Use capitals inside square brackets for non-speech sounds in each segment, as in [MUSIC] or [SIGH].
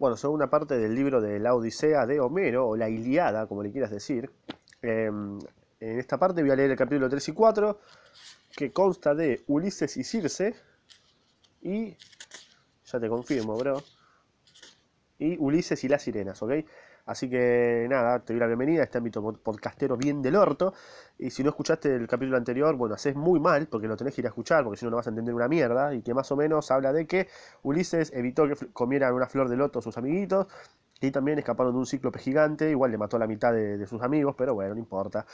bueno, segunda parte del libro de la Odisea de Homero, o la Iliada, como le quieras decir. Em, en esta parte voy a leer el capítulo 3 y 4, que consta de Ulises y Circe, y, ya te confirmo, bro, y Ulises y las sirenas, ¿ok? Así que nada, te doy la bienvenida a este ámbito podcastero bien del orto. Y si no escuchaste el capítulo anterior, bueno, haces muy mal, porque lo tenés que ir a escuchar, porque si no, no vas a entender una mierda. Y que más o menos habla de que Ulises evitó que comieran una flor de loto sus amiguitos. Y también escaparon de un cíclope gigante. Igual le mató a la mitad de, sus amigos, pero bueno, no importa.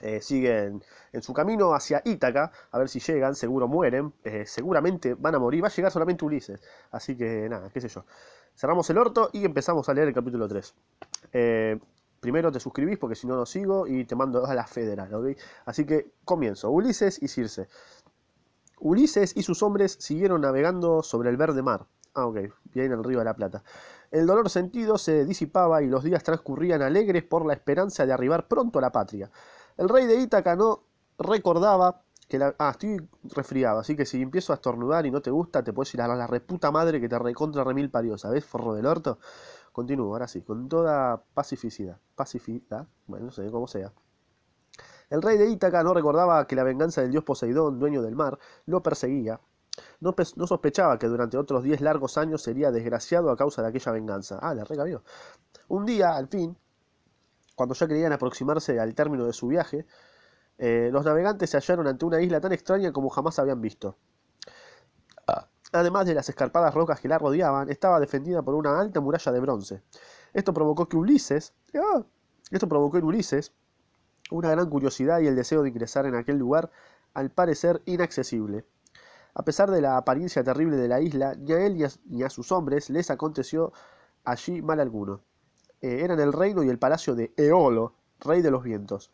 Eh, siguen en su camino hacia Ítaca, a ver si llegan, seguro mueren, eh, seguramente van a morir, va a llegar solamente Ulises, así que nada, qué sé yo. Cerramos el orto y empezamos a leer el capítulo 3. Eh, primero te suscribís porque si no, no sigo y te mando a la federal, ¿ok? Así que comienzo. Ulises y Circe. Ulises y sus hombres siguieron navegando sobre el verde mar. Ah, ok, bien el río de la Plata. El dolor sentido se disipaba y los días transcurrían alegres por la esperanza de arribar pronto a la patria. El rey de Ítaca no recordaba que. Ah, estoy resfriado, así que si empiezo a estornudar y no te gusta, te puedes ir a la reputa madre que te recontra remil parió, ¿sabes? Forro del orto. Continúo, ahora sí, con toda pacificidad. Pacificidad, bueno, no sé cómo sea. El rey de Ítaca no recordaba que la venganza del dios Poseidón, dueño del mar, lo perseguía. No, sospechaba que durante otros diez largos años sería desgraciado a causa de aquella venganza. Ah, la recabió. Un día, al fin, cuando ya querían aproximarse al término de su viaje, eh, los navegantes se hallaron ante una isla tan extraña como jamás habían visto. Además de las escarpadas rocas que la rodeaban, estaba defendida por una alta muralla de bronce. Esto provocó que Ulises, ¡ah! esto provocó en Ulises una gran curiosidad y el deseo de ingresar en aquel lugar, al parecer inaccesible. A pesar de la apariencia terrible de la isla, ni a él ni a, sus hombres les aconteció allí mal alguno. Eh, eran el reino y el palacio de Eolo, rey de los vientos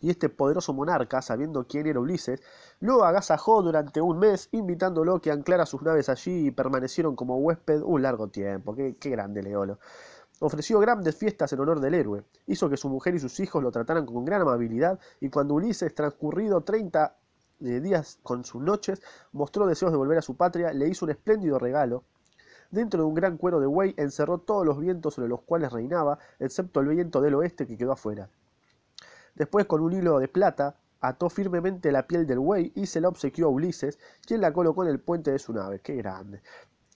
y este poderoso monarca, sabiendo quién era Ulises, lo agasajó durante un mes, invitándolo a que anclara sus naves allí y permanecieron como huésped un largo tiempo. Qué, grande Leolo. Ofreció grandes fiestas en honor del héroe, hizo que su mujer y sus hijos lo trataran con gran amabilidad, y cuando Ulises, transcurrido 30 eh, días con sus noches, mostró deseos de volver a su patria, le hizo un espléndido regalo. Dentro de un gran cuero de buey encerró todos los vientos sobre los cuales reinaba, excepto el viento del oeste que quedó afuera. Después, con un hilo de plata, ató firmemente la piel del buey y se la obsequió a Ulises, quien la colocó en el puente de su nave. ¡Qué grande!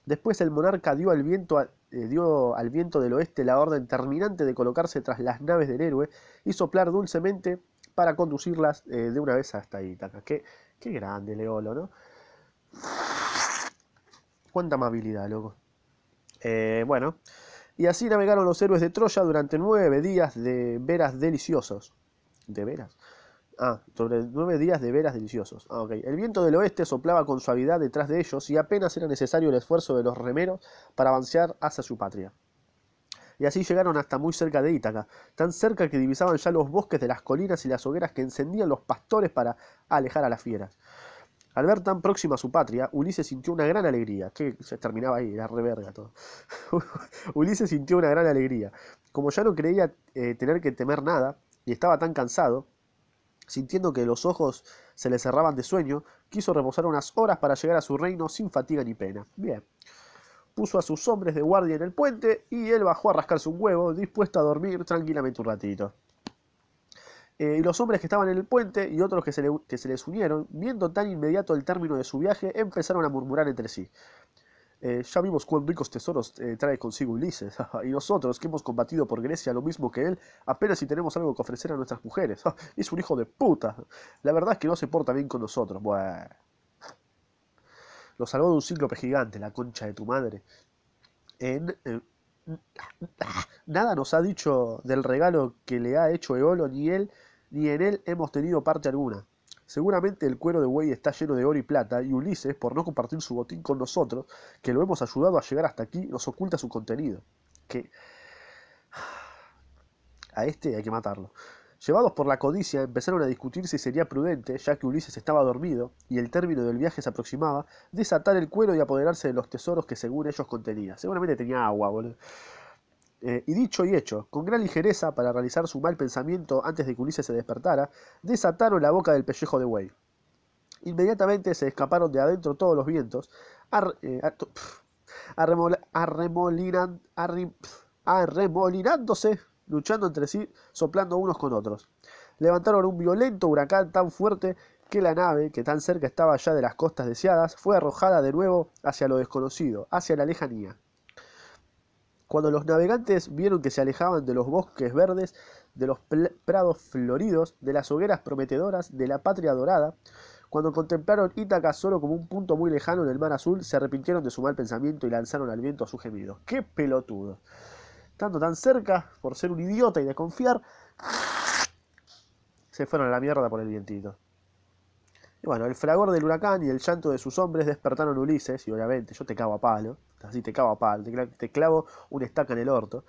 Después el monarca dio al viento, eh, dio al viento del oeste la orden terminante de colocarse tras las naves del héroe y soplar dulcemente para conducirlas eh, de una vez hasta Ítaca. Qué, qué grande, Leolo, ¿no? Cuánta amabilidad, loco. Eh, bueno, y así navegaron los héroes de Troya durante nueve días de veras deliciosos de veras. Ah, sobre nueve días de veras deliciosos. Ah, ok. El viento del oeste soplaba con suavidad detrás de ellos y apenas era necesario el esfuerzo de los remeros para avanzar hacia su patria. Y así llegaron hasta muy cerca de Ítaca, tan cerca que divisaban ya los bosques de las colinas y las hogueras que encendían los pastores para alejar a las fieras. Al ver tan próxima a su patria, Ulises sintió una gran alegría. Que se terminaba ahí, era reverga todo. [LAUGHS] Ulises sintió una gran alegría. Como ya no creía eh, tener que temer nada, y estaba tan cansado, sintiendo que los ojos se le cerraban de sueño, quiso reposar unas horas para llegar a su reino sin fatiga ni pena. Bien. Puso a sus hombres de guardia en el puente y él bajó a rascarse un huevo, dispuesto a dormir tranquilamente un ratito. Eh, y los hombres que estaban en el puente y otros que se, que se les unieron, viendo tan inmediato el término de su viaje, empezaron a murmurar entre sí. Eh, ya vimos cuán ricos tesoros eh, trae consigo Ulises, [LAUGHS] y nosotros, que hemos combatido por Grecia lo mismo que él, apenas si tenemos algo que ofrecer a nuestras mujeres. [LAUGHS] es un hijo de puta. La verdad es que no se porta bien con nosotros. Lo salvó de un cíclope gigante, la concha de tu madre. [LAUGHS] nada nos ha dicho del regalo que le ha hecho Eolo, ni él, ni en él hemos tenido parte alguna. Seguramente el cuero de buey está lleno de oro y plata, y Ulises, por no compartir su botín con nosotros, que lo hemos ayudado a llegar hasta aquí, nos oculta su contenido. Que [SIGHS] a este hay que matarlo. Llevados por la codicia, empezaron a discutir si sería prudente, ya que Ulises estaba dormido y el término del viaje se aproximaba, desatar el cuero y apoderarse de los tesoros que según ellos contenía. Seguramente tenía agua, boludo. Eh, y dicho y hecho, con gran ligereza, para realizar su mal pensamiento antes de que Ulises se despertara, desataron la boca del pellejo de buey. Inmediatamente se escaparon de adentro todos los vientos, eh, arremolinándose, luchando entre sí, soplando unos con otros. Levantaron un violento huracán tan fuerte que la nave, que tan cerca estaba ya de las costas deseadas, fue arrojada de nuevo hacia lo desconocido, hacia la lejanía. Cuando los navegantes vieron que se alejaban de los bosques verdes, de los prados floridos, de las hogueras prometedoras, de la patria dorada, cuando contemplaron Ítaca solo como un punto muy lejano en el mar azul, se arrepintieron de su mal pensamiento y lanzaron al viento su gemido. ¡Qué pelotudo! Estando tan cerca, por ser un idiota y desconfiar, se fueron a la mierda por el vientito. Y bueno, el fragor del huracán y el llanto de sus hombres despertaron a Ulises, y obviamente yo te cago a palo, así te cago a palo, te clavo una estaca en el orto.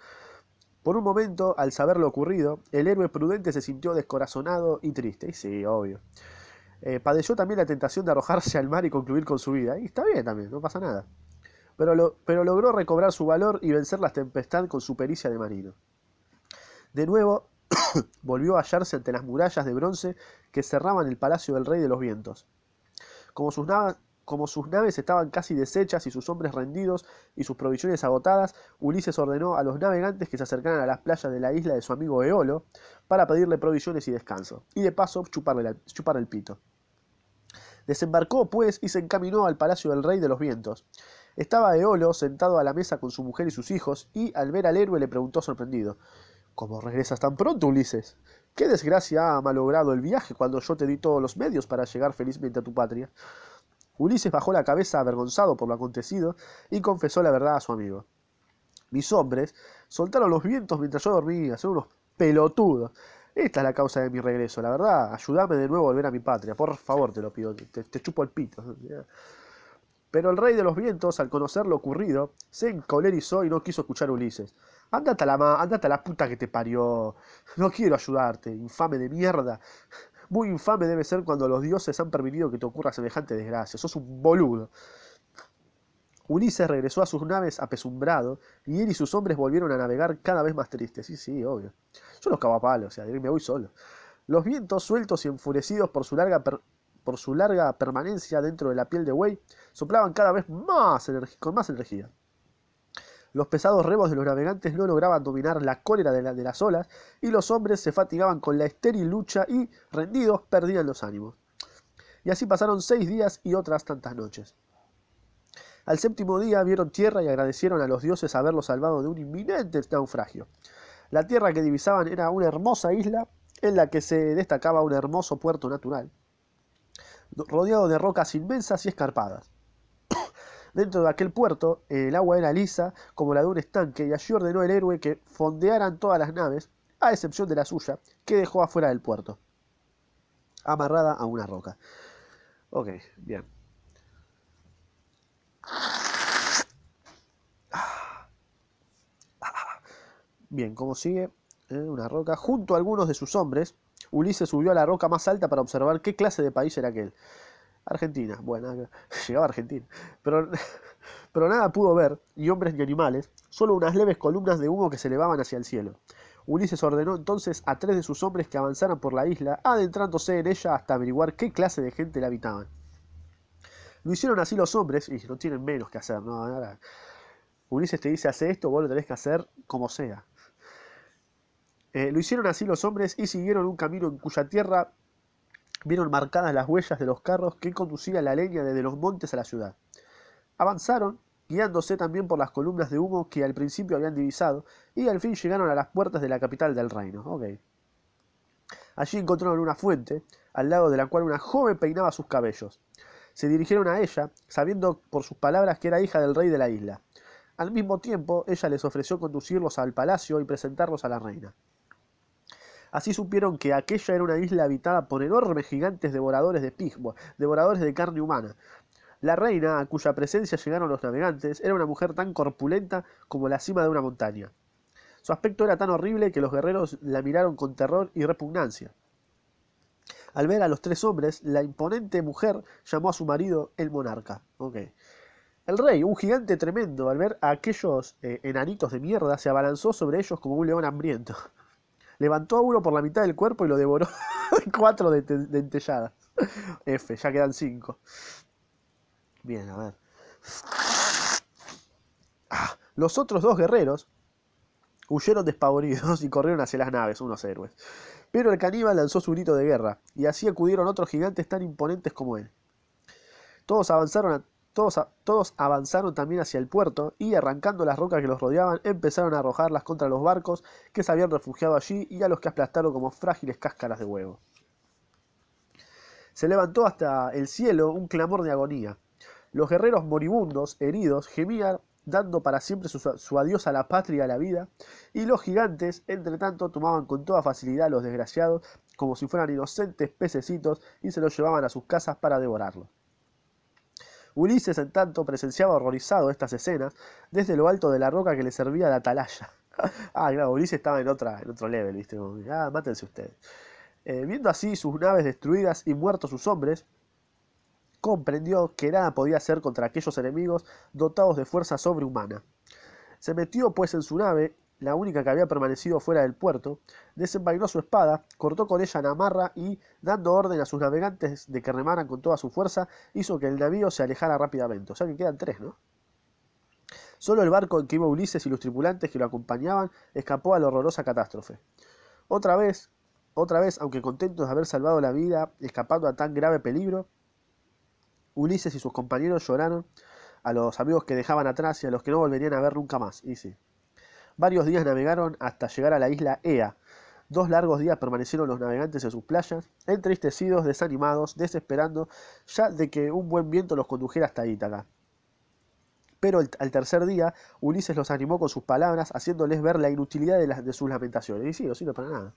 Por un momento, al saber lo ocurrido, el héroe prudente se sintió descorazonado y triste. Y sí, obvio. Eh, padeció también la tentación de arrojarse al mar y concluir con su vida. Y está bien también, no pasa nada. Pero, pero logró recobrar su valor y vencer la tempestad con su pericia de marino. De nuevo, [COUGHS] volvió a hallarse ante las murallas de bronce que cerraban el palacio del rey de los vientos. Como sus, naves estaban casi deshechas y sus hombres rendidos y sus provisiones agotadas, Ulises ordenó a los navegantes que se acercaran a las playas de la isla de su amigo Eolo para pedirle provisiones y descanso, y de paso chuparle, chupar el pito. Desembarcó, pues, y se encaminó al palacio del rey de los vientos. Estaba Eolo sentado a la mesa con su mujer y sus hijos, y al ver al héroe le preguntó sorprendido ¿Cómo regresas tan pronto, Ulises? ¿Qué desgracia ha malogrado el viaje cuando yo te di todos los medios para llegar felizmente a tu patria? Ulises bajó la cabeza avergonzado por lo acontecido y confesó la verdad a su amigo. Mis hombres soltaron los vientos mientras yo dormía, son unos pelotudos. Esta es la causa de mi regreso, la verdad. Ayúdame de nuevo a volver a mi patria. Por favor, te lo pido. Te, chupo el pito. Pero el rey de los vientos, al conocer lo ocurrido, se encolerizó y no quiso escuchar a Ulises. Andate a la, andate a la puta que te parió. No quiero ayudarte, infame de mierda. Muy infame debe ser cuando los dioses han permitido que te ocurra semejante desgracia. Sos un boludo. Ulises regresó a sus naves apesumbrado, y él y sus hombres volvieron a navegar cada vez más tristes. Sí, sí, obvio. Yo los cago a palo, o sea, me voy solo. Los vientos, sueltos y enfurecidos por su larga por su larga permanencia dentro de la piel de buey, soplaban cada vez más con más energía. Los pesados remos de los navegantes no lograban dominar la cólera de, de las olas, y los hombres se fatigaban con la estéril lucha y, rendidos, perdían los ánimos. Y así pasaron seis días y otras tantas noches. Al séptimo día vieron tierra y agradecieron a los dioses haberlos salvado de un inminente naufragio. La tierra que divisaban era una hermosa isla en la que se destacaba un hermoso puerto natural rodeado de rocas inmensas y escarpadas. Dentro de aquel puerto, el agua era lisa como la de un estanque, y allí ordenó el héroe que fondearan todas las naves, a excepción de la suya, que dejó afuera del puerto, amarrada a una roca. Ok, bien. Bien, como sigue, eh, una roca, junto a algunos de sus hombres, Ulises subió a la roca más alta para observar qué clase de país era aquel. Argentina, bueno, [LAUGHS] llegaba a Argentina. Pero, [LAUGHS] pero nada pudo ver, ni hombres ni animales, solo unas leves columnas de humo que se elevaban hacia el cielo. Ulises ordenó entonces a tres de sus hombres que avanzaran por la isla, adentrándose en ella hasta averiguar qué clase de gente la habitaban. Lo hicieron así los hombres, y no tienen menos que hacer, ¿no? Ulises te dice, hace esto, vos lo tenés que hacer como sea. Eh, lo hicieron así los hombres y siguieron un camino en cuya tierra vieron marcadas las huellas de los carros que conducían la leña desde los montes a la ciudad. Avanzaron, guiándose también por las columnas de humo que al principio habían divisado, y al fin llegaron a las puertas de la capital del reino. Allí encontraron una fuente, al lado de la cual una joven peinaba sus cabellos. Se dirigieron a ella, sabiendo por sus palabras que era hija del rey de la isla. Al mismo tiempo, ella les ofreció conducirlos al palacio y presentarlos a la reina. Así supieron que aquella era una isla habitada por enormes gigantes devoradores de pigmo, devoradores de carne humana. La reina, a cuya presencia llegaron los navegantes, era una mujer tan corpulenta como la cima de una montaña. Su aspecto era tan horrible que los guerreros la miraron con terror y repugnancia. Al ver a los tres hombres, la imponente mujer llamó a su marido el monarca. El rey, un gigante tremendo, al ver a aquellos eh, enanitos de mierda, se abalanzó sobre ellos como un león hambriento. Levantó a uno por la mitad del cuerpo y lo devoró [LAUGHS] cuatro de, dentelladas. F, ya quedan cinco. Bien, a ver. Los otros dos guerreros huyeron despavoridos y corrieron hacia las naves, unos héroes. Pero el caníbal lanzó su grito de guerra, y así acudieron otros gigantes tan imponentes como él. Todos avanzaron, todos, avanzaron también hacia el puerto y, arrancando las rocas que los rodeaban, empezaron a arrojarlas contra los barcos que se habían refugiado allí y a los que aplastaron como frágiles cáscaras de huevo. Se levantó hasta el cielo un clamor de agonía. Los guerreros moribundos, heridos, gemían dando para siempre su, adiós a la patria y a la vida, y los gigantes, entre tanto, tomaban con toda facilidad a los desgraciados como si fueran inocentes pececitos y se los llevaban a sus casas para devorarlos. Ulises, en tanto, presenciaba horrorizado estas escenas desde lo alto de la roca que le servía de atalaya. [LAUGHS] ah, claro, Ulises estaba en, otra, en otro level, ¿viste? ah, mátense ustedes. Eh, viendo así sus naves destruidas y muertos sus hombres, comprendió que nada podía hacer contra aquellos enemigos dotados de fuerza sobrehumana. Se metió pues en su nave, la única que había permanecido fuera del puerto, desenvainó su espada, cortó con ella Namarra y, dando orden a sus navegantes de que remaran con toda su fuerza, hizo que el navío se alejara rápidamente. O sea que quedan tres, ¿no? Solo el barco en que iba Ulises y los tripulantes que lo acompañaban escapó a la horrorosa catástrofe. Otra vez, otra vez, aunque contentos de haber salvado la vida escapando a tan grave peligro, Ulises y sus compañeros lloraron a los amigos que dejaban atrás y a los que no volverían a ver nunca más. Y sí. Varios días navegaron hasta llegar a la isla Ea. Dos largos días permanecieron los navegantes en sus playas, entristecidos, desanimados, desesperando ya de que un buen viento los condujera hasta Ítaca. Pero al tercer día, Ulises los animó con sus palabras, haciéndoles ver la inutilidad de, sus lamentaciones. Y sí, no sirve para nada.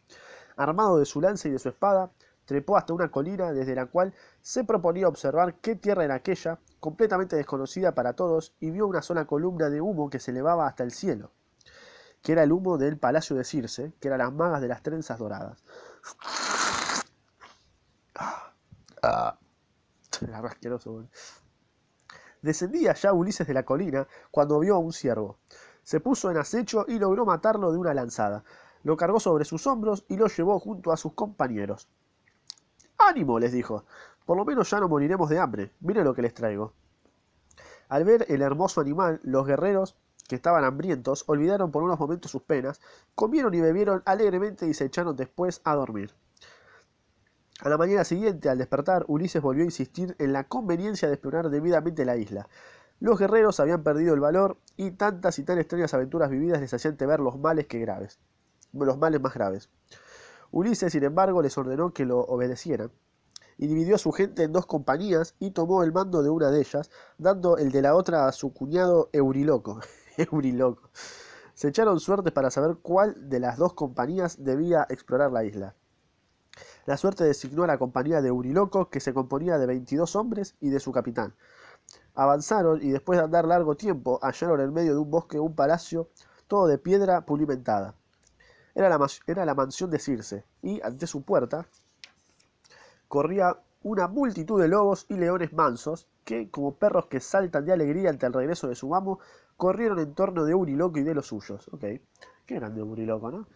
Armado de su lanza y de su espada, Trepó hasta una colina desde la cual se proponía observar qué tierra era aquella, completamente desconocida para todos, y vio una sola columna de humo que se elevaba hasta el cielo, que era el humo del palacio de Circe, que eran las magas de las trenzas doradas. Ah, [LAUGHS] Descendía ya Ulises de la colina cuando vio a un ciervo. Se puso en acecho y logró matarlo de una lanzada. Lo cargó sobre sus hombros y lo llevó junto a sus compañeros. ánimo les dijo por lo menos ya no moriremos de hambre miren lo que les traigo al ver el hermoso animal los guerreros que estaban hambrientos olvidaron por unos momentos sus penas comieron y bebieron alegremente y se echaron después a dormir a la mañana siguiente, al despertar, Ulises volvió a insistir en la conveniencia de explorar debidamente la isla. Los guerreros habían perdido el valor y tantas y tan extrañas aventuras vividas les hacían temer los males que graves, los males más graves. Ulises, sin embargo, les ordenó que lo obedecieran, y dividió a su gente en dos compañías y tomó el mando de una de ellas, dando el de la otra a su cuñado Euriloco. [LAUGHS] Euriloco. Se echaron suertes para saber cuál de las dos compañías debía explorar la isla. La suerte designó a la compañía de Euriloco, que se componía de 22 hombres y de su capitán. Avanzaron y después de andar largo tiempo hallaron en medio de un bosque un palacio todo de piedra pulimentada. Era la, mansión de Circe, y ante su puerta corría una multitud de lobos y leones mansos, que, como perros que saltan de alegría ante el regreso de su amo, corrieron en torno de Uriloco y de los suyos. Ok, qué grande Uriloco, ¿no?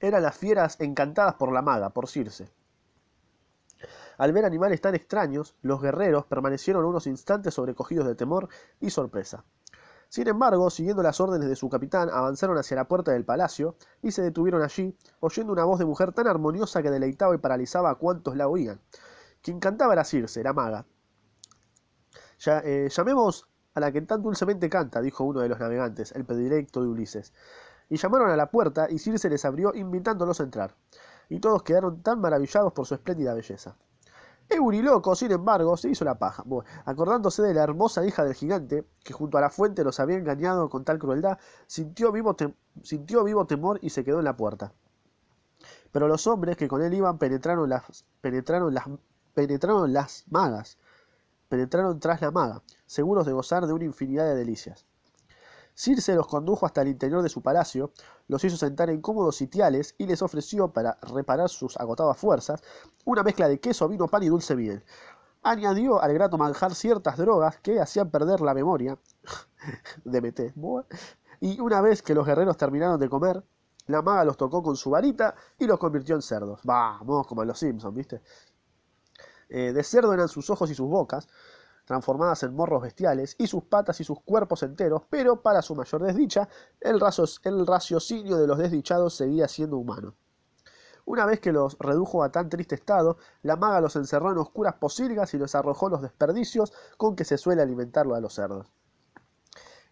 Eran las fieras encantadas por la maga, por Circe. Al ver animales tan extraños, los guerreros permanecieron unos instantes sobrecogidos de temor y sorpresa. Sin embargo, siguiendo las órdenes de su capitán, avanzaron hacia la puerta del palacio y se detuvieron allí, oyendo una voz de mujer tan armoniosa que deleitaba y paralizaba a cuantos la oían. Quien cantaba era Circe, la maga. Ya, eh, llamemos a la que tan dulcemente canta, dijo uno de los navegantes, el predilecto de Ulises. Y llamaron a la puerta, y Circe les abrió invitándolos a entrar. Y todos quedaron tan maravillados por su espléndida belleza. Euriloco, sin embargo, se hizo la paja, acordándose de la hermosa hija del gigante, que junto a la fuente los había engañado con tal crueldad, sintió vivo, temor y se quedó en la puerta. Pero los hombres que con él iban penetraron las, penetraron las magas, penetraron tras la maga, seguros de gozar de una infinidad de delicias. Circe los condujo hasta el interior de su palacio, los hizo sentar en cómodos sitiales y les ofreció, para reparar sus agotadas fuerzas, una mezcla de queso, vino, pan y dulce miel. Añadió al grato manjar ciertas drogas que hacían perder la memoria. [LAUGHS] DMT. Y una vez que los guerreros terminaron de comer, la maga los tocó con su varita y los convirtió en cerdos. Vamos, como en los Simpsons, ¿viste? Eh, de cerdo eran sus ojos y sus bocas, transformadas en morros bestiales, y sus patas y sus cuerpos enteros, pero para su mayor desdicha, el, raciocinio de los desdichados seguía siendo humano. Una vez que los redujo a tan triste estado, la maga los encerró en oscuras posilgas y los arrojó los desperdicios con que se suele alimentarlo a los cerdos.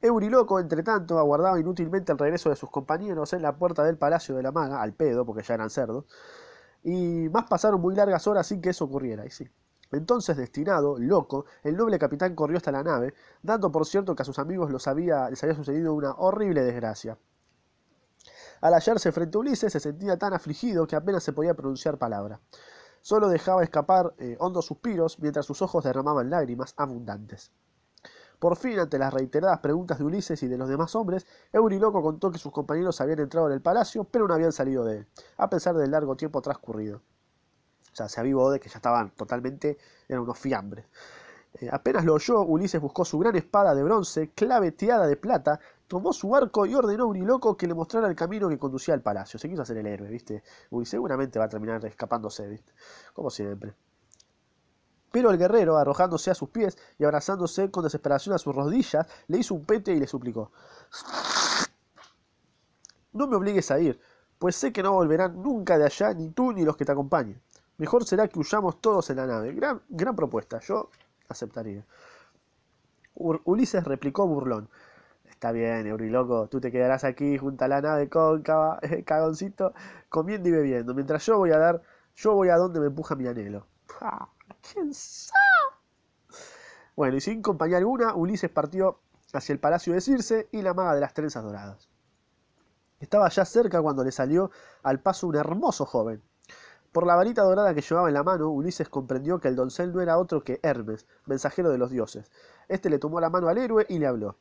Euriloco, entre tanto, aguardaba inútilmente el regreso de sus compañeros en la puerta del palacio de la maga, al pedo, porque ya eran cerdos, y más pasaron muy largas horas sin que eso ocurriera, y sí. Entonces, destinado, loco, el noble capitán corrió hasta la nave, dando por cierto que a sus amigos les había sucedido una horrible desgracia. Al hallarse frente a Ulises se sentía tan afligido que apenas se podía pronunciar palabra. Solo dejaba escapar eh, hondos suspiros mientras sus ojos derramaban lágrimas abundantes. Por fin, ante las reiteradas preguntas de Ulises y de los demás hombres, Euriloco contó que sus compañeros habían entrado en el palacio, pero no habían salido de él, a pesar del largo tiempo transcurrido. O sea, se avivó de que ya estaban totalmente, eran unos fiambres. Eh, apenas lo oyó, Ulises buscó su gran espada de bronce, claveteada de plata, tomó su arco y ordenó a Euriloco que le mostrara el camino que conducía al palacio. Se quiso hacer el héroe, ¿viste? Uy, seguramente va a terminar escapándose, ¿viste? Como siempre. Pero el guerrero, arrojándose a sus pies y abrazándose con desesperación a sus rodillas, le hizo un pete y le suplicó. No me obligues a ir, pues sé que no volverán nunca de allá ni tú ni los que te acompañen. Mejor será que huyamos todos en la nave. Gran, gran propuesta, yo aceptaría. Ulises replicó burlón. Está bien, Euriloco, tú te quedarás aquí junto a la nave cóncava, cagoncito, comiendo y bebiendo, mientras yo voy a dar, yo voy a donde me empuja mi anhelo. ¿Quién sabe? Bueno, y sin compañía alguna, Ulises partió hacia el palacio de Circe y la maga de las trenzas doradas. Estaba ya cerca cuando le salió al paso un hermoso joven. Por la varita dorada que llevaba en la mano, Ulises comprendió que el doncel no era otro que Hermes, mensajero de los dioses. Este le tomó la mano al héroe y le habló.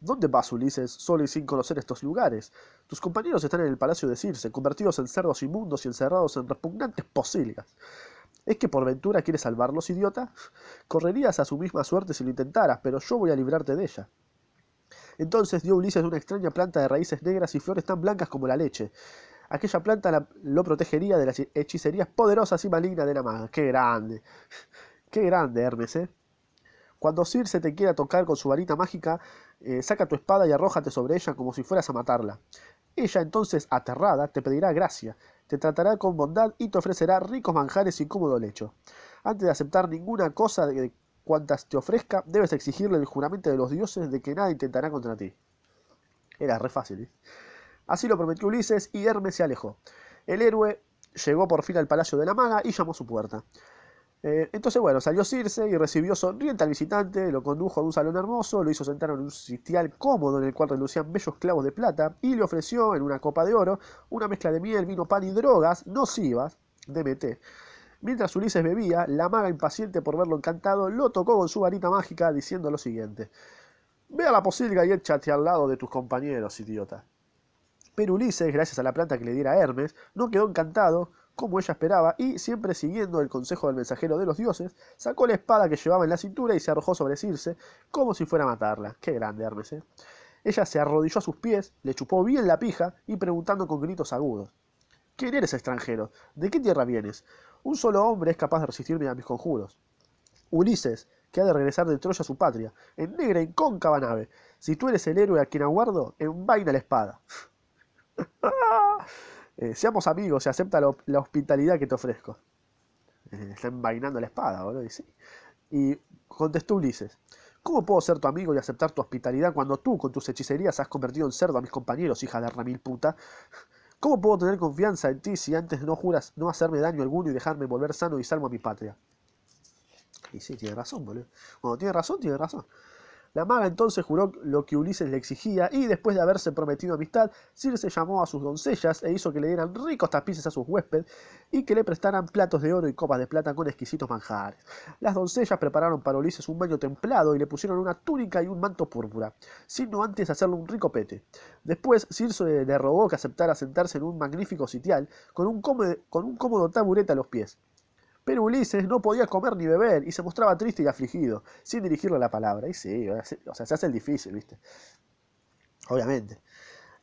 ¿Dónde vas, Ulises, solo y sin conocer estos lugares? Tus compañeros están en el palacio de Circe, convertidos en cerdos inmundos y encerrados en repugnantes posilgas. ¿Es que por ventura quieres salvarlos, idiota? Correrías a su misma suerte si lo intentaras, pero yo voy a librarte de ella. Entonces dio Ulises una extraña planta de raíces negras y flores tan blancas como la leche. Aquella planta lo protegería de las hechicerías poderosas y malignas de la maga. ¡Qué grande! ¡Qué grande, Hermes, eh! Cuando Circe te quiera tocar con su varita mágica, eh, saca tu espada y arrójate sobre ella como si fueras a matarla. Ella entonces, aterrada, te pedirá gracia, te tratará con bondad y te ofrecerá ricos manjares y cómodo lecho. Antes de aceptar ninguna cosa de cuantas te ofrezca, debes exigirle el juramento de los dioses de que nada intentará contra ti. Era re fácil. ¿eh? Así lo prometió Ulises y Hermes se alejó. El héroe llegó por fin al palacio de la maga y llamó a su puerta. Eh, entonces, bueno, salió Circe y recibió sonriente al visitante, lo condujo a un salón hermoso, lo hizo sentar en un sitial cómodo en el cual relucían bellos clavos de plata y le ofreció en una copa de oro una mezcla de miel, vino, pan y drogas nocivas, DMT. Mientras Ulises bebía, la maga impaciente por verlo encantado lo tocó con su varita mágica diciendo lo siguiente. Ve a la posilga y échate al lado de tus compañeros, idiota. Pero Ulises, gracias a la planta que le diera Hermes, no quedó encantado, como ella esperaba, y, siempre siguiendo el consejo del mensajero de los dioses, sacó la espada que llevaba en la cintura y se arrojó sobre Circe, como si fuera a matarla. Qué grande Hermes, ¿eh? Ella se arrodilló a sus pies, le chupó bien la pija y preguntando con gritos agudos. ¿Quién eres extranjero? ¿De qué tierra vienes? Un solo hombre es capaz de resistirme a mis conjuros. Ulises, que ha de regresar de Troya a su patria, en negra y cóncava nave. Si tú eres el héroe a quien aguardo, envaina la espada. [LAUGHS] Eh, seamos amigos y acepta la, hospitalidad que te ofrezco. Eh, está envainando la espada, boludo. Y, sí. y contestó Ulises. ¿Cómo puedo ser tu amigo y aceptar tu hospitalidad cuando tú, con tus hechicerías, has convertido en cerdo a mis compañeros, hija de ramil puta? ¿Cómo puedo tener confianza en ti si antes no juras no hacerme daño alguno y dejarme volver sano y salvo a mi patria? Y sí, tiene razón, boludo. Cuando tiene razón, tiene razón. La maga entonces juró lo que Ulises le exigía y después de haberse prometido amistad, Circe llamó a sus doncellas e hizo que le dieran ricos tapices a sus huéspedes y que le prestaran platos de oro y copas de plata con exquisitos manjares. Las doncellas prepararon para Ulises un baño templado y le pusieron una túnica y un manto púrpura, sino antes hacerle un rico pete. Después Circe le rogó que aceptara sentarse en un magnífico sitial con un con un cómodo taburete a los pies. Pero Ulises no podía comer ni beber y se mostraba triste y afligido, sin dirigirle la palabra. Y sí, o sea, se hace el difícil, ¿viste? Obviamente.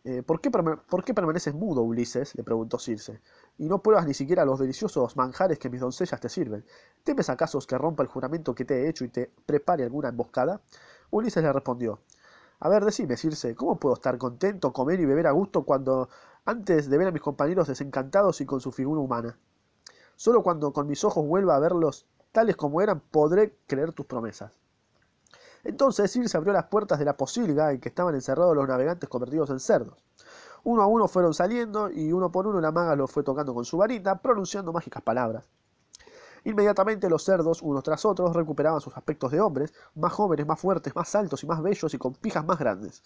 Eh, ¿por, qué ¿Por qué permaneces mudo, Ulises? le preguntó Circe, y no pruebas ni siquiera los deliciosos manjares que mis doncellas te sirven. ¿Temes acaso que rompa el juramento que te he hecho y te prepare alguna emboscada? Ulises le respondió, a ver, decime, Circe, ¿cómo puedo estar contento, comer y beber a gusto cuando antes de ver a mis compañeros desencantados y con su figura humana? Solo cuando con mis ojos vuelva a verlos tales como eran podré creer tus promesas. Entonces Circe abrió las puertas de la posilga en que estaban encerrados los navegantes convertidos en cerdos. Uno a uno fueron saliendo y uno por uno la maga los fue tocando con su varita, pronunciando mágicas palabras. Inmediatamente los cerdos, unos tras otros, recuperaban sus aspectos de hombres, más jóvenes, más fuertes, más altos y más bellos y con pijas más grandes.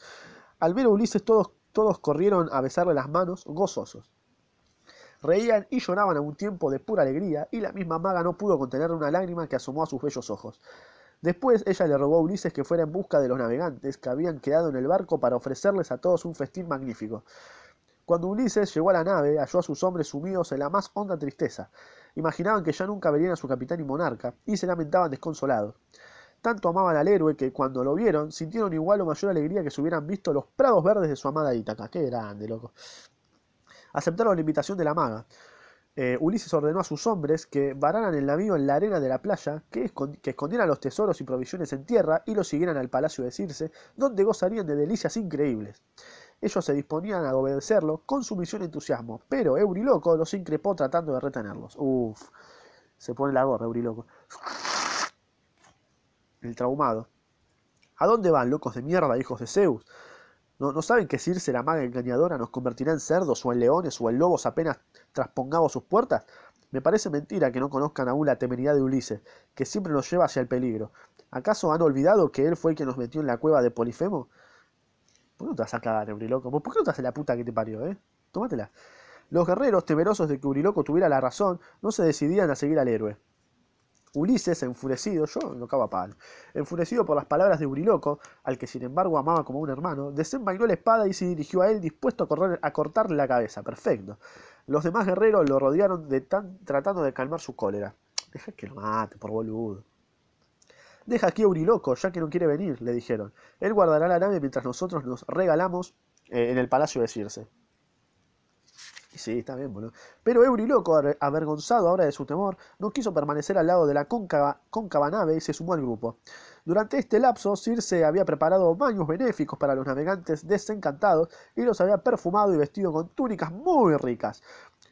Al ver a Ulises todos, todos corrieron a besarle las manos, gozosos. Reían y lloraban a un tiempo de pura alegría, y la misma maga no pudo contener una lágrima que asomó a sus bellos ojos. Después ella le rogó a Ulises que fuera en busca de los navegantes que habían quedado en el barco para ofrecerles a todos un festín magnífico. Cuando Ulises llegó a la nave, halló a sus hombres sumidos en la más honda tristeza. Imaginaban que ya nunca verían a su capitán y monarca, y se lamentaban desconsolados. Tanto amaban al héroe que, cuando lo vieron, sintieron igual o mayor alegría que si hubieran visto los prados verdes de su amada Ítaca. ¡Qué grande, loco! Aceptaron la invitación de la maga. Eh, Ulises ordenó a sus hombres que vararan el navío en la arena de la playa, que, escondieran los tesoros y provisiones en tierra y los siguieran al palacio de Circe, donde gozarían de delicias increíbles. Ellos se disponían a obedecerlo con sumisión y entusiasmo, pero Euriloco los increpó tratando de retenerlos. Uf, se pone la gorra Euriloco. El traumado. ¿A dónde van, locos de mierda, hijos de Zeus? ¿No, saben que Circe, la maga engañadora, nos convertirá en cerdos o en leones o en lobos apenas traspongamos sus puertas? Me parece mentira que no conozcan aún la temeridad de Ulises, que siempre nos lleva hacia el peligro. ¿Acaso han olvidado que él fue el que nos metió en la cueva de Polifemo? ¿Por qué no te vas a cagar, Euriloco? ¿Por qué no te haces la puta que te parió, eh? Tómatela. Los guerreros, temerosos de que Euriloco tuviera la razón, no se decidían a seguir al héroe. Ulises, enfurecido, yo no cago a palo, enfurecido por las palabras de Uriloco, al que sin embargo amaba como un hermano, desenvainó la espada y se dirigió a él dispuesto a cortarle la cabeza. Perfecto. Los demás guerreros lo rodearon de tan, tratando de calmar su cólera. Deja que lo mate, por boludo. Deja aquí a Uriloco, ya que no quiere venir, le dijeron. Él guardará la nave mientras nosotros nos regalamos eh, en el palacio de Circe. Sí, está bien, boludo. Pero Euriloco, avergonzado ahora de su temor, no quiso permanecer al lado de la cóncava, nave y se sumó al grupo. Durante este lapso, Circe había preparado baños benéficos para los navegantes desencantados y los había perfumado y vestido con túnicas muy ricas.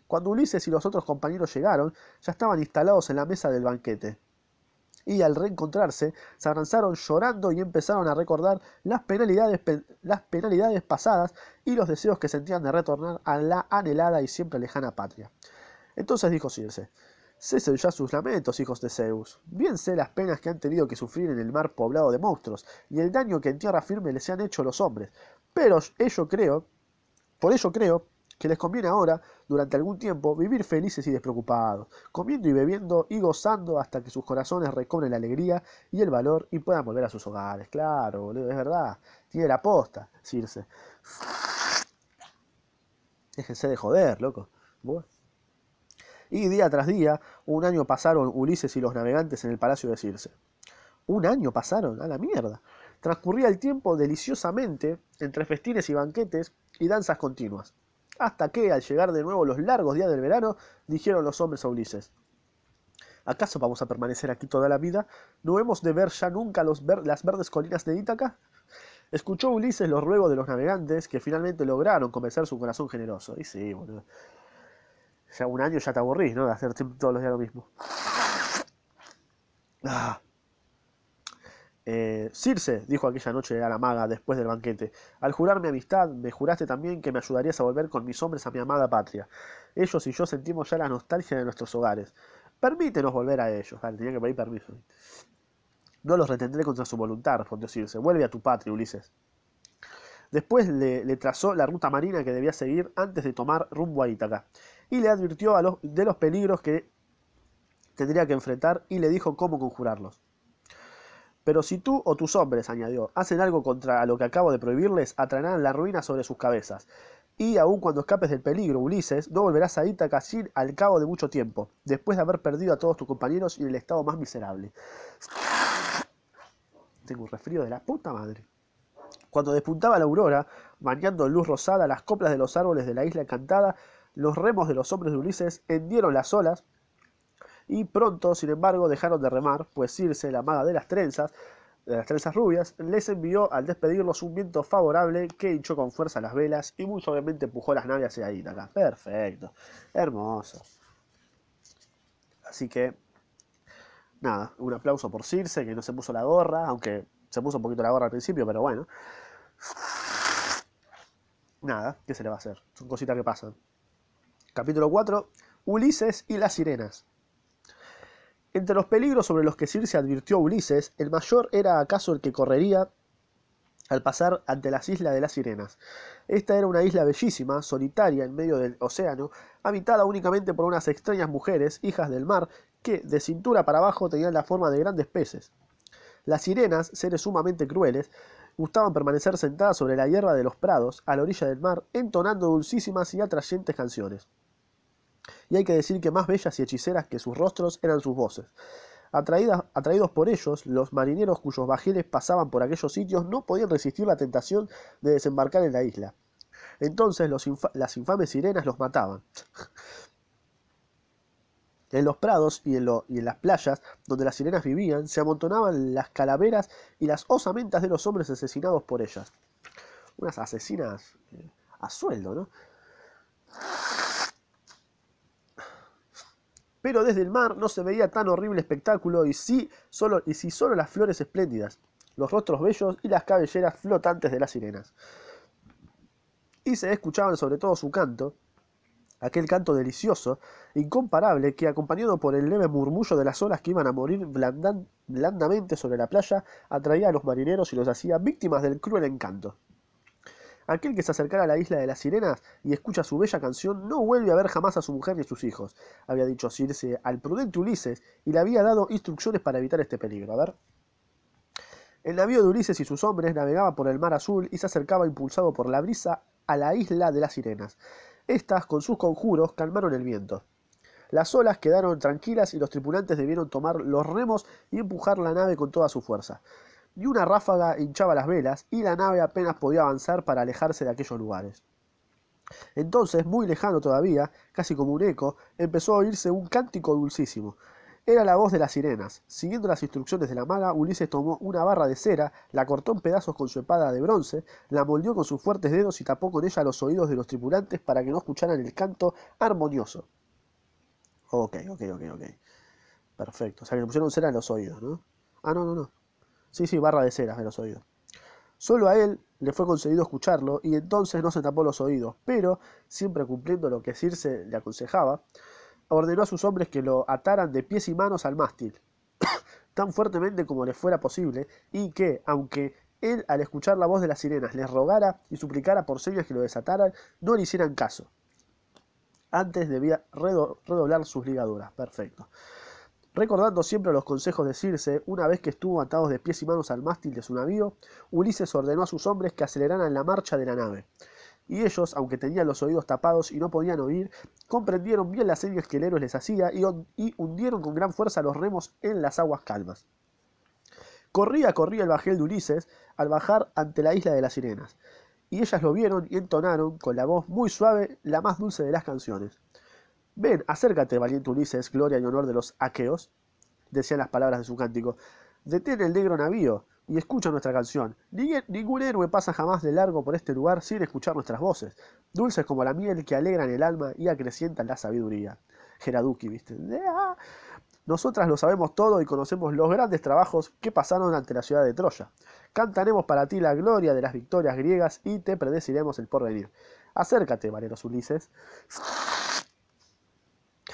Cuando Ulises y los otros compañeros llegaron, ya estaban instalados en la mesa del banquete y al reencontrarse se abrazaron llorando y empezaron a recordar las penalidades, las penalidades pasadas y los deseos que sentían de retornar a la anhelada y siempre lejana patria. Entonces dijo Circe, cesen ya sus lamentos, hijos de Zeus. Bien sé las penas que han tenido que sufrir en el mar poblado de monstruos y el daño que en tierra firme les han hecho los hombres. Pero ello creo, por ello creo que les conviene ahora, durante algún tiempo, vivir felices y despreocupados, comiendo y bebiendo y gozando hasta que sus corazones recobren la alegría y el valor y puedan volver a sus hogares. Claro, boludo, es verdad. Tiene la posta, Circe. Déjense de joder, loco. Y día tras día, un año pasaron Ulises y los navegantes en el palacio de Circe. Un año pasaron, a la mierda. Transcurría el tiempo deliciosamente entre festines y banquetes y danzas continuas hasta que, al llegar de nuevo los largos días del verano, dijeron los hombres a Ulises, ¿acaso vamos a permanecer aquí toda la vida? ¿No hemos de ver ya nunca las verdes colinas de Ítaca? Escuchó Ulises los ruegos de los navegantes, que finalmente lograron convencer su corazón generoso. Y sí, boludo. Ya un año ya te aburrís, ¿no? De hacer todos los días lo mismo. Ah. Eh, Circe, dijo aquella noche a la maga después del banquete, al jurar mi amistad, me juraste también que me ayudarías a volver con mis hombres a mi amada patria. Ellos y yo sentimos ya la nostalgia de nuestros hogares. Permítenos volver a ellos. tenía que pedir permiso. No los retendré contra su voluntad, respondió Circe. Vuelve a tu patria, Ulises. Después le, trazó la ruta marina que debía seguir antes de tomar rumbo a Ítaca, y le advirtió a de los peligros que tendría que enfrentar y le dijo cómo conjurarlos. Pero si tú o tus hombres, añadió, hacen algo contra lo que acabo de prohibirles, atraerán la ruina sobre sus cabezas. Y aun cuando escapes del peligro, Ulises, no volverás a Ítaca al cabo de mucho tiempo, después de haber perdido a todos tus compañeros y en el estado más miserable. [SNIFFS] Tengo un resfrío de la puta madre. Cuando despuntaba la aurora, bañando en luz rosada las coplas de los árboles de la isla encantada, los remos de los hombres de Ulises hendieron las olas y pronto, sin embargo, dejaron de remar, pues Circe, la maga de las trenzas, de las trenzas rubias, les envió al despedirlos un viento favorable que hinchó con fuerza las velas y muy suavemente empujó las naves hacia Ítaca. Perfecto, hermoso. Así que, nada, un aplauso por Circe, que no se puso la gorra, aunque se puso un poquito la gorra al principio, pero bueno. Nada, ¿qué se le va a hacer? Son cositas que pasan. Capítulo 4. Ulises y las sirenas. Entre los peligros sobre los que Circe advirtió a Ulises, el mayor era acaso el que correría al pasar ante las islas de las sirenas. Esta era una isla bellísima, solitaria en medio del océano, habitada únicamente por unas extrañas mujeres, hijas del mar, que, de cintura para abajo, tenían la forma de grandes peces. Las sirenas, seres sumamente crueles, gustaban permanecer sentadas sobre la hierba de los prados, a la orilla del mar, entonando dulcísimas y atrayentes canciones. Y hay que decir que más bellas y hechiceras que sus rostros eran sus voces. Atraídas, atraídos por ellos, los marineros cuyos bajeles pasaban por aquellos sitios no podían resistir la tentación de desembarcar en la isla. Entonces las infames sirenas los mataban. En los prados y en, y en, las playas donde las sirenas vivían se amontonaban las calaveras y las osamentas de los hombres asesinados por ellas. Unas asesinas eh, a sueldo, ¿no? Pero desde el mar no se veía tan horrible espectáculo y sí solo, y sí solo las flores espléndidas, los rostros bellos y las cabelleras flotantes de las sirenas. Y se escuchaban sobre todo su canto, aquel canto delicioso, incomparable, que acompañado por el leve murmullo de las olas que iban a morir blandan, blandamente sobre la playa, atraía a los marineros y los hacía víctimas del cruel encanto. Aquel que se acercara a la isla de las sirenas y escucha su bella canción no vuelve a ver jamás a su mujer ni a sus hijos, había dicho Circe al prudente Ulises y le había dado instrucciones para evitar este peligro. A ver. El navío de Ulises y sus hombres navegaba por el mar azul y se acercaba impulsado por la brisa a la isla de las sirenas. Estas, con sus conjuros, calmaron el viento. Las olas quedaron tranquilas y los tripulantes debieron tomar los remos y empujar la nave con toda su fuerza. Y una ráfaga hinchaba las velas y la nave apenas podía avanzar para alejarse de aquellos lugares. Entonces, muy lejano todavía, casi como un eco, empezó a oírse un cántico dulcísimo. Era la voz de las sirenas. Siguiendo las instrucciones de la maga, Ulises tomó una barra de cera, la cortó en pedazos con su espada de bronce, la moldeó con sus fuertes dedos y tapó con ella los oídos de los tripulantes para que no escucharan el canto armonioso. Ok, ok, ok, ok. Perfecto. O sea, que le pusieron cera en los oídos, ¿no? Ah, no, no, no. Sí, sí, barra de cera en los oídos. Solo a él le fue concedido escucharlo y entonces no se tapó los oídos, pero, siempre cumpliendo lo que Circe le aconsejaba, ordenó a sus hombres que lo ataran de pies y manos al mástil, [COUGHS] tan fuertemente como les fuera posible, y que, aunque él al escuchar la voz de las sirenas les rogara y suplicara por señas que lo desataran, no le hicieran caso. Antes debía redoblar sus ligaduras. Perfecto. Recordando siempre los consejos de Circe, una vez que estuvo atados de pies y manos al mástil de su navío, Ulises ordenó a sus hombres que aceleraran la marcha de la nave y ellos, aunque tenían los oídos tapados y no podían oír, comprendieron bien las señas que el héroe les hacía y, hundieron con gran fuerza los remos en las aguas calmas. Corría, corría el bajel de Ulises al bajar ante la isla de las sirenas, y ellas lo vieron y entonaron con la voz muy suave la más dulce de las canciones. Ven, acércate, valiente Ulises, gloria y honor de los aqueos, decían las palabras de su cántico. Detén el negro navío, y escucha nuestra canción. Ningún héroe pasa jamás de largo por este lugar sin escuchar nuestras voces, dulces como la miel que alegran el alma y acrecientan la sabiduría. Geraduki, ¿viste? Nosotras lo sabemos todo y conocemos los grandes trabajos que pasaron ante la ciudad de Troya. Cantaremos para ti la gloria de las victorias griegas y te predeciremos el porvenir. Acércate, valeros Ulises.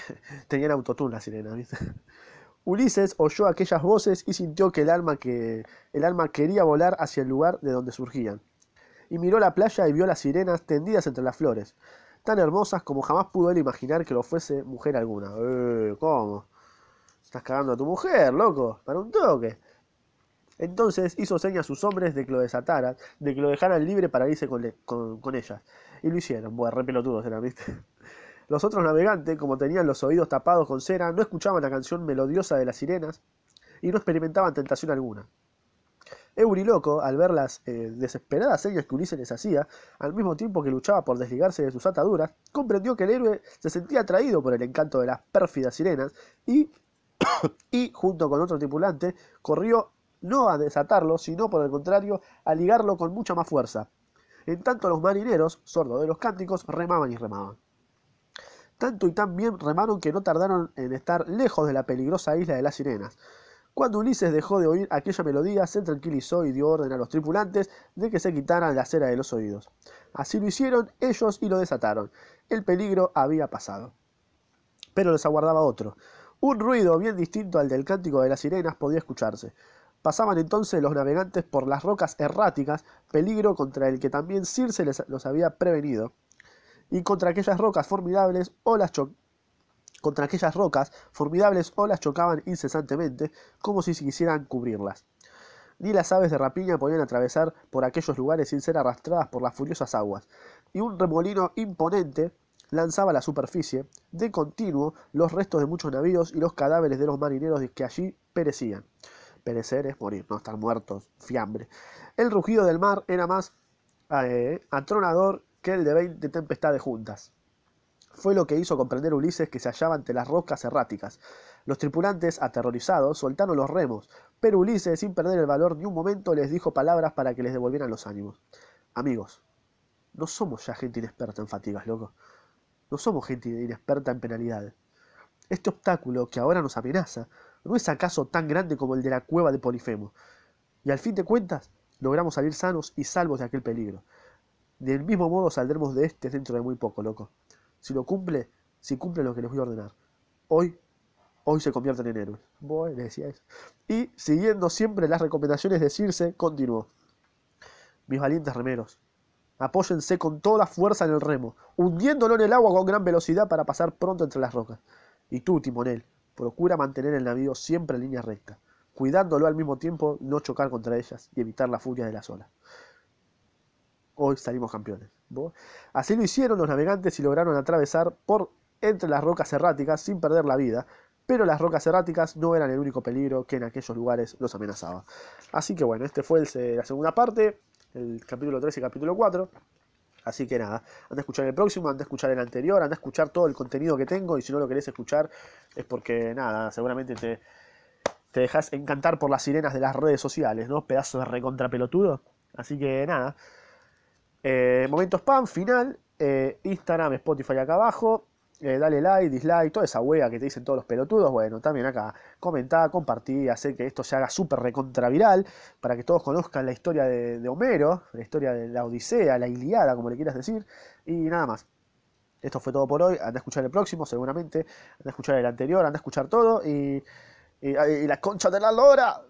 [LAUGHS] Tenían autotune la sirena, ¿viste? [LAUGHS] Ulises oyó aquellas voces y sintió que el alma, que el alma quería volar hacia el lugar de donde surgían. Y miró la playa y vio las sirenas tendidas entre las flores, tan hermosas como jamás pudo él imaginar que lo fuese mujer alguna. Eh, ¿Cómo? Estás cagando a tu mujer, loco, para un toque. Entonces hizo señas a sus hombres de que lo desataran, de que lo dejaran libre para irse con, con, ellas. Y lo hicieron. Bueno, re pelotudos eran, ¿viste? Los otros navegantes, como tenían los oídos tapados con cera, no escuchaban la canción melodiosa de las sirenas y no experimentaban tentación alguna. Euriloco, al ver las eh, desesperadas señas que Ulises les hacía, al mismo tiempo que luchaba por desligarse de sus ataduras, comprendió que el héroe se sentía atraído por el encanto de las pérfidas sirenas y, [COUGHS] y junto con otro tripulante, corrió no a desatarlo, sino por el contrario, a ligarlo con mucha más fuerza. En tanto los marineros, sordos de los cánticos, remaban y remaban. Tanto y tan bien remaron que no tardaron en estar lejos de la peligrosa isla de las sirenas. Cuando Ulises dejó de oír aquella melodía, se tranquilizó y dio orden a los tripulantes de que se quitaran la cera de los oídos. Así lo hicieron ellos y lo desataron. El peligro había pasado. Pero les aguardaba otro. Un ruido bien distinto al del cántico de las sirenas podía escucharse. Pasaban entonces los navegantes por las rocas erráticas, peligro contra el que también Circe los había prevenido, y contra aquellas rocas formidables olas contra aquellas rocas formidables chocaban incesantemente, como si quisieran cubrirlas. Ni las aves de rapiña podían atravesar por aquellos lugares sin ser arrastradas por las furiosas aguas, y un remolino imponente lanzaba a la superficie, de continuo, los restos de muchos navíos y los cadáveres de los marineros que allí perecían. Perecer es morir, no estar muertos, fiambre. El rugido del mar era más eh, atronador que el de veinte tempestades juntas. Fue lo que hizo comprender Ulises que se hallaba ante las rocas erráticas. Los tripulantes, aterrorizados, soltaron los remos, pero Ulises, sin perder el valor ni un momento, les dijo palabras para que les devolvieran los ánimos. Amigos, no somos ya gente inexperta en fatigas, loco. No somos gente inexperta en penalidades. Este obstáculo que ahora nos amenaza ¿No es acaso tan grande como el de la cueva de Polifemo? Y al fin de cuentas, logramos salir sanos y salvos de aquel peligro. Del mismo modo saldremos de este dentro de muy poco, loco. Si lo cumple, si cumple lo que les voy a ordenar. Hoy, hoy se convierten en héroes. Y, siguiendo siempre las recomendaciones de Circe, continuó. Mis valientes remeros, apóyense con toda fuerza en el remo, hundiéndolo en el agua con gran velocidad para pasar pronto entre las rocas. Y tú, timonel, Procura mantener el navío siempre en línea recta, cuidándolo al mismo tiempo no chocar contra ellas y evitar la furia de las olas. Hoy salimos campeones. Así lo hicieron los navegantes y lograron atravesar por entre las rocas erráticas sin perder la vida, pero las rocas erráticas no eran el único peligro que en aquellos lugares los amenazaba. Así que bueno, este fue la segunda parte, el capítulo 3 y capítulo 4. Así que nada, anda a escuchar el próximo, anda a escuchar el anterior, anda a escuchar todo el contenido que tengo y si no lo querés escuchar es porque nada, seguramente te, te dejas encantar por las sirenas de las redes sociales, ¿no? Pedazo de recontrapelotudo. Así que nada. Eh, momento spam, final. Eh, Instagram, Spotify acá abajo. Eh, dale like, dislike, toda esa wea que te dicen todos los pelotudos. Bueno, también acá comentá, compartí, hacer que esto se haga súper recontraviral para que todos conozcan la historia de, Homero, la historia de la Odisea, la Iliada, como le quieras decir. Y nada más. Esto fue todo por hoy. Anda a escuchar el próximo, seguramente. Anda a escuchar el anterior, anda a escuchar todo. Y, y, y la concha de la lora.